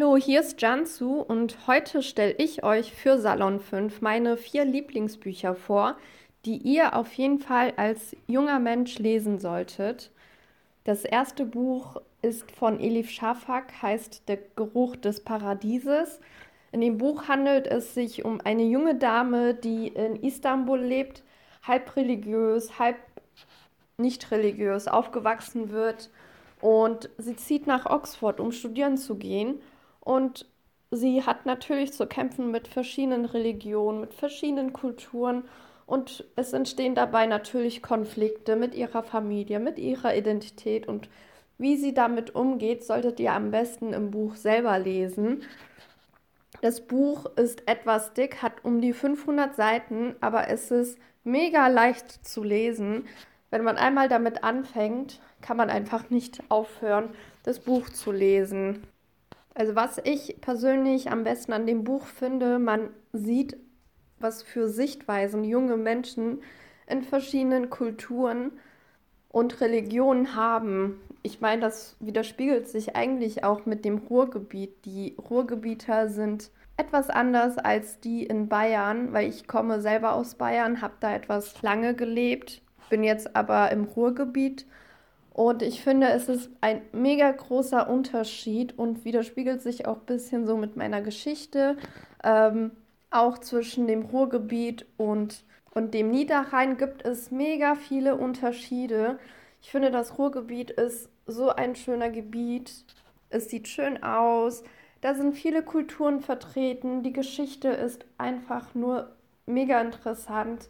Hallo, hier ist Jansu und heute stelle ich euch für Salon 5 meine vier Lieblingsbücher vor, die ihr auf jeden Fall als junger Mensch lesen solltet. Das erste Buch ist von Elif Shafak, heißt Der Geruch des Paradieses. In dem Buch handelt es sich um eine junge Dame, die in Istanbul lebt, halb religiös, halb nicht religiös aufgewachsen wird und sie zieht nach Oxford, um studieren zu gehen. Und sie hat natürlich zu kämpfen mit verschiedenen Religionen, mit verschiedenen Kulturen. Und es entstehen dabei natürlich Konflikte mit ihrer Familie, mit ihrer Identität. Und wie sie damit umgeht, solltet ihr am besten im Buch selber lesen. Das Buch ist etwas dick, hat um die 500 Seiten, aber es ist mega leicht zu lesen. Wenn man einmal damit anfängt, kann man einfach nicht aufhören, das Buch zu lesen. Also was ich persönlich am besten an dem Buch finde, man sieht, was für Sichtweisen junge Menschen in verschiedenen Kulturen und Religionen haben. Ich meine, das widerspiegelt sich eigentlich auch mit dem Ruhrgebiet. Die Ruhrgebieter sind etwas anders als die in Bayern, weil ich komme selber aus Bayern, habe da etwas lange gelebt, bin jetzt aber im Ruhrgebiet und ich finde, es ist ein mega großer Unterschied und widerspiegelt sich auch ein bisschen so mit meiner Geschichte, ähm, auch zwischen dem Ruhrgebiet und, und dem Niederrhein gibt es mega viele Unterschiede. Ich finde, das Ruhrgebiet ist so ein schöner Gebiet. Es sieht schön aus. Da sind viele Kulturen vertreten. Die Geschichte ist einfach nur mega interessant.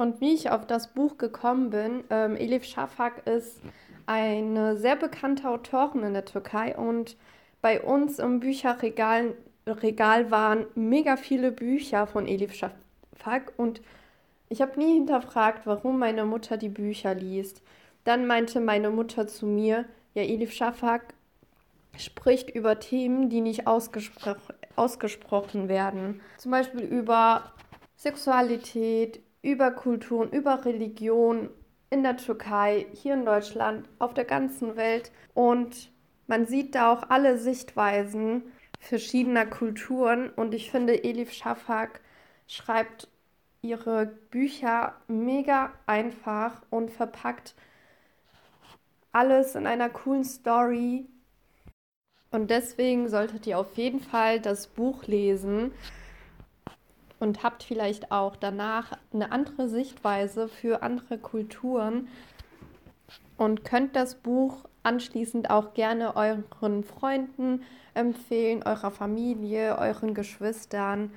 Und wie ich auf das Buch gekommen bin, ähm, Elif Shafak ist eine sehr bekannte Autorin in der Türkei und bei uns im Bücherregal Regal waren mega viele Bücher von Elif Shafak und ich habe nie hinterfragt, warum meine Mutter die Bücher liest. Dann meinte meine Mutter zu mir, ja, Elif Shafak spricht über Themen, die nicht ausgespro ausgesprochen werden. Zum Beispiel über Sexualität, über Kulturen, über Religion in der Türkei, hier in Deutschland, auf der ganzen Welt. Und man sieht da auch alle Sichtweisen verschiedener Kulturen. Und ich finde, Elif Shafak schreibt ihre Bücher mega einfach und verpackt alles in einer coolen Story. Und deswegen solltet ihr auf jeden Fall das Buch lesen und habt vielleicht auch danach eine andere Sichtweise für andere Kulturen und könnt das Buch anschließend auch gerne euren Freunden empfehlen, eurer Familie, euren Geschwistern.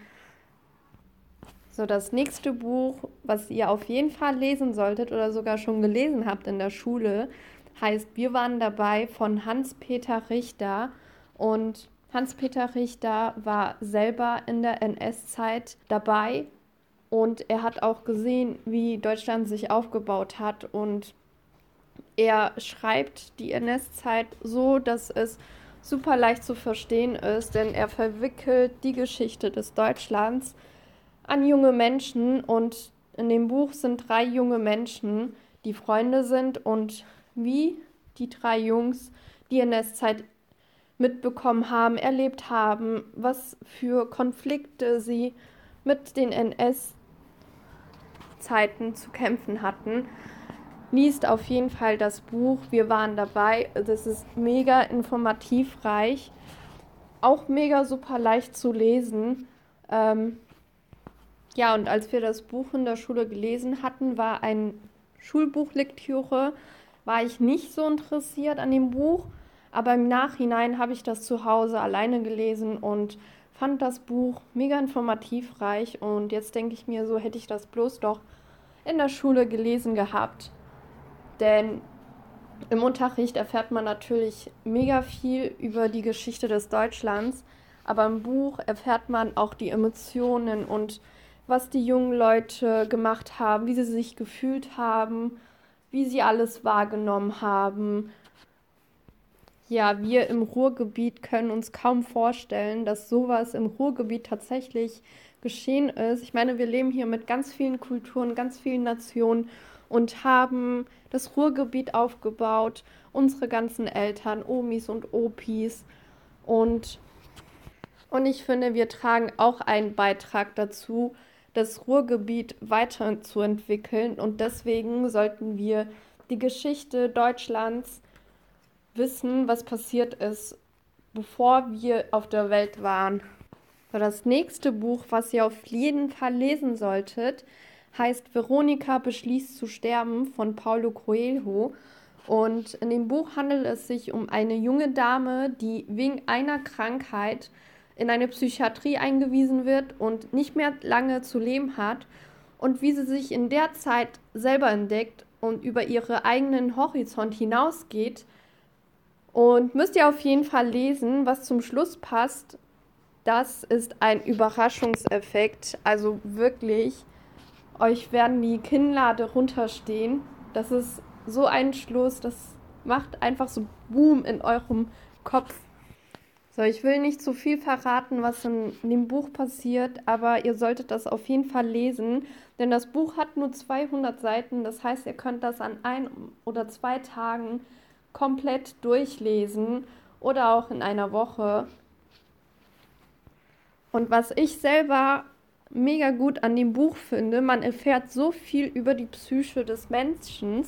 So, das nächste Buch, was ihr auf jeden Fall lesen solltet oder sogar schon gelesen habt in der Schule, heißt Wir waren dabei von Hans-Peter Richter. Und Hans-Peter Richter war selber in der NS-Zeit dabei und er hat auch gesehen, wie Deutschland sich aufgebaut hat. Und er schreibt die NS-Zeit so, dass es super leicht zu verstehen ist, denn er verwickelt die Geschichte des Deutschlands an junge Menschen. Und in dem Buch sind drei junge Menschen, die Freunde sind. Und wie die drei Jungs die NS-Zeit mitbekommen haben, erlebt haben, was für Konflikte sie mit den NS-Zeiten zu kämpfen hatten. Liest auf jeden Fall das Buch. Wir waren dabei. Das ist mega informativ reich. Auch mega super leicht zu lesen. Ähm, ja, und als wir das Buch in der Schule gelesen hatten, war ein Schulbuchlektüre, war ich nicht so interessiert an dem Buch aber im Nachhinein habe ich das zu Hause alleine gelesen und fand das Buch mega informativ reich. Und jetzt denke ich mir, so hätte ich das bloß doch in der Schule gelesen gehabt. Denn im Unterricht erfährt man natürlich mega viel über die Geschichte des Deutschlands, aber im Buch erfährt man auch die Emotionen und was die jungen Leute gemacht haben, wie sie sich gefühlt haben, wie sie alles wahrgenommen haben ja, wir im Ruhrgebiet können uns kaum vorstellen, dass sowas im Ruhrgebiet tatsächlich geschehen ist. Ich meine, wir leben hier mit ganz vielen Kulturen, ganz vielen Nationen und haben das Ruhrgebiet aufgebaut. Unsere ganzen Eltern, Omis und Opis Und, und ich finde, wir tragen auch einen Beitrag dazu, das Ruhrgebiet weiterzuentwickeln. Und deswegen sollten wir die Geschichte Deutschlands wissen, was passiert ist, bevor wir auf der Welt waren. Das nächste Buch, was ihr auf jeden Fall lesen solltet, heißt Veronika beschließt zu sterben von Paulo Coelho. Und in dem Buch handelt es sich um eine junge Dame, die wegen einer Krankheit in eine Psychiatrie eingewiesen wird und nicht mehr lange zu leben hat und wie sie sich in der Zeit selber entdeckt und über ihren eigenen Horizont hinausgeht. Und müsst ihr auf jeden Fall lesen, was zum Schluss passt. Das ist ein Überraschungseffekt. Also wirklich, euch werden die Kinnlade runterstehen. Das ist so ein Schluss, das macht einfach so Boom in eurem Kopf. So, ich will nicht zu viel verraten, was in dem Buch passiert, aber ihr solltet das auf jeden Fall lesen, denn das Buch hat nur 200 Seiten. Das heißt, ihr könnt das an ein oder zwei Tagen komplett durchlesen oder auch in einer Woche. Und was ich selber mega gut an dem Buch finde, man erfährt so viel über die Psyche des Menschen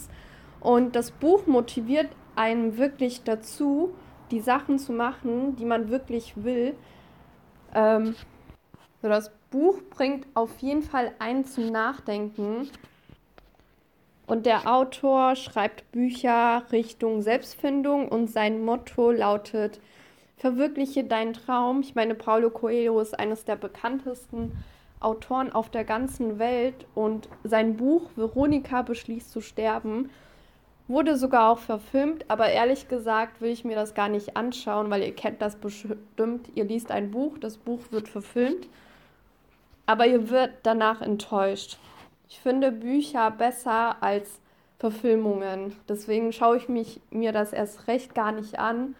und das Buch motiviert einen wirklich dazu, die Sachen zu machen, die man wirklich will. Ähm, so das Buch bringt auf jeden Fall einen zum Nachdenken. Und der Autor schreibt Bücher Richtung Selbstfindung und sein Motto lautet: Verwirkliche deinen Traum. Ich meine, Paulo Coelho ist eines der bekanntesten Autoren auf der ganzen Welt und sein Buch Veronika beschließt zu sterben Wurde sogar auch verfilmt, aber ehrlich gesagt will ich mir das gar nicht anschauen, weil ihr kennt das bestimmt. Ihr liest ein Buch, das Buch wird verfilmt, aber ihr wird danach enttäuscht. Ich finde Bücher besser als Verfilmungen. Deswegen schaue ich mich, mir das erst recht gar nicht an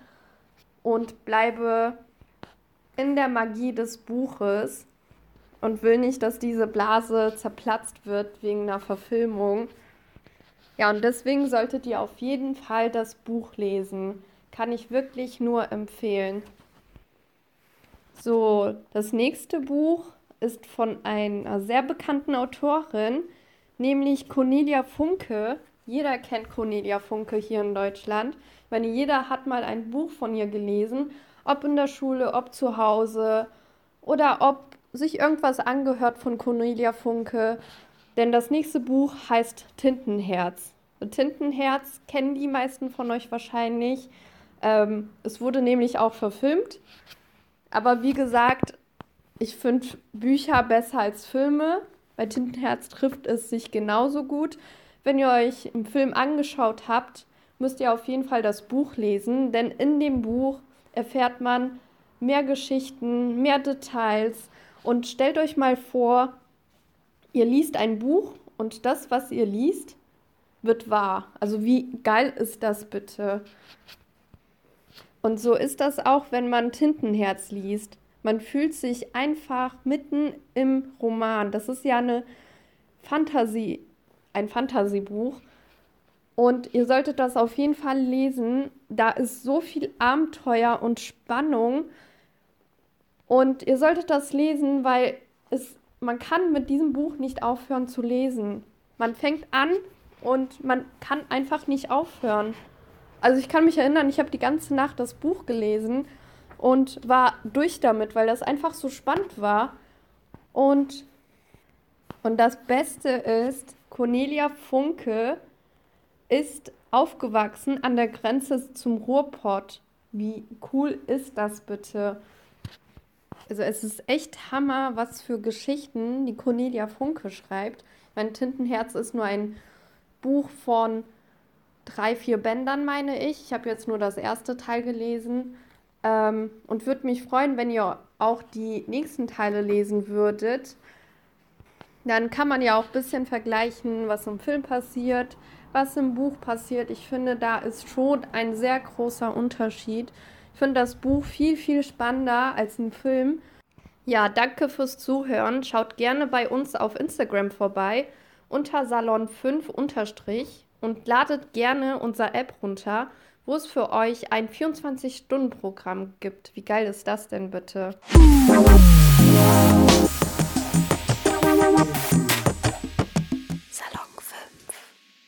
und bleibe in der Magie des Buches und will nicht, dass diese Blase zerplatzt wird wegen einer Verfilmung. Ja, und deswegen solltet ihr auf jeden Fall das Buch lesen. Kann ich wirklich nur empfehlen. So, das nächste Buch ist von einer sehr bekannten Autorin, nämlich Cornelia Funke. Jeder kennt Cornelia Funke hier in Deutschland. Ich meine, jeder hat mal ein Buch von ihr gelesen, ob in der Schule, ob zu Hause oder ob sich irgendwas angehört von Cornelia Funke. Denn das nächste Buch heißt Tintenherz. Tintenherz kennen die meisten von euch wahrscheinlich. Ähm, es wurde nämlich auch verfilmt. Aber wie gesagt, ich finde Bücher besser als Filme. Bei Tintenherz trifft es sich genauso gut. Wenn ihr euch im Film angeschaut habt, müsst ihr auf jeden Fall das Buch lesen, denn in dem Buch erfährt man mehr Geschichten, mehr Details. Und stellt euch mal vor, ihr liest ein Buch und das, was ihr liest, wird wahr. Also wie geil ist das bitte? Und so ist das auch, wenn man Tintenherz liest. Man fühlt sich einfach mitten im Roman. Das ist ja eine Fantasie, ein Fantasiebuch. Und ihr solltet das auf jeden Fall lesen. Da ist so viel Abenteuer und Spannung. Und ihr solltet das lesen, weil es, man kann mit diesem Buch nicht aufhören zu lesen. Man fängt an und man kann einfach nicht aufhören. Also ich kann mich erinnern, ich habe die ganze Nacht das Buch gelesen und war durch damit, weil das einfach so spannend war. Und, und das Beste ist, Cornelia Funke ist aufgewachsen an der Grenze zum Ruhrpott. Wie cool ist das bitte? Also es ist echt Hammer, was für Geschichten die Cornelia Funke schreibt. Mein Tintenherz ist nur ein Buch von drei, vier Bändern, meine ich. Ich habe jetzt nur das erste Teil gelesen ähm, und würde mich freuen, wenn ihr auch die nächsten Teile lesen würdet. Dann kann man ja auch ein bisschen vergleichen, was im Film passiert, was im Buch passiert. Ich finde, da ist schon ein sehr großer Unterschied. Ich finde das Buch viel, viel spannender als ein Film. Ja, danke fürs Zuhören. Schaut gerne bei uns auf Instagram vorbei unter Salon 5 unterstrich und ladet gerne unser App runter, wo es für euch ein 24-Stunden-Programm gibt. Wie geil ist das denn bitte?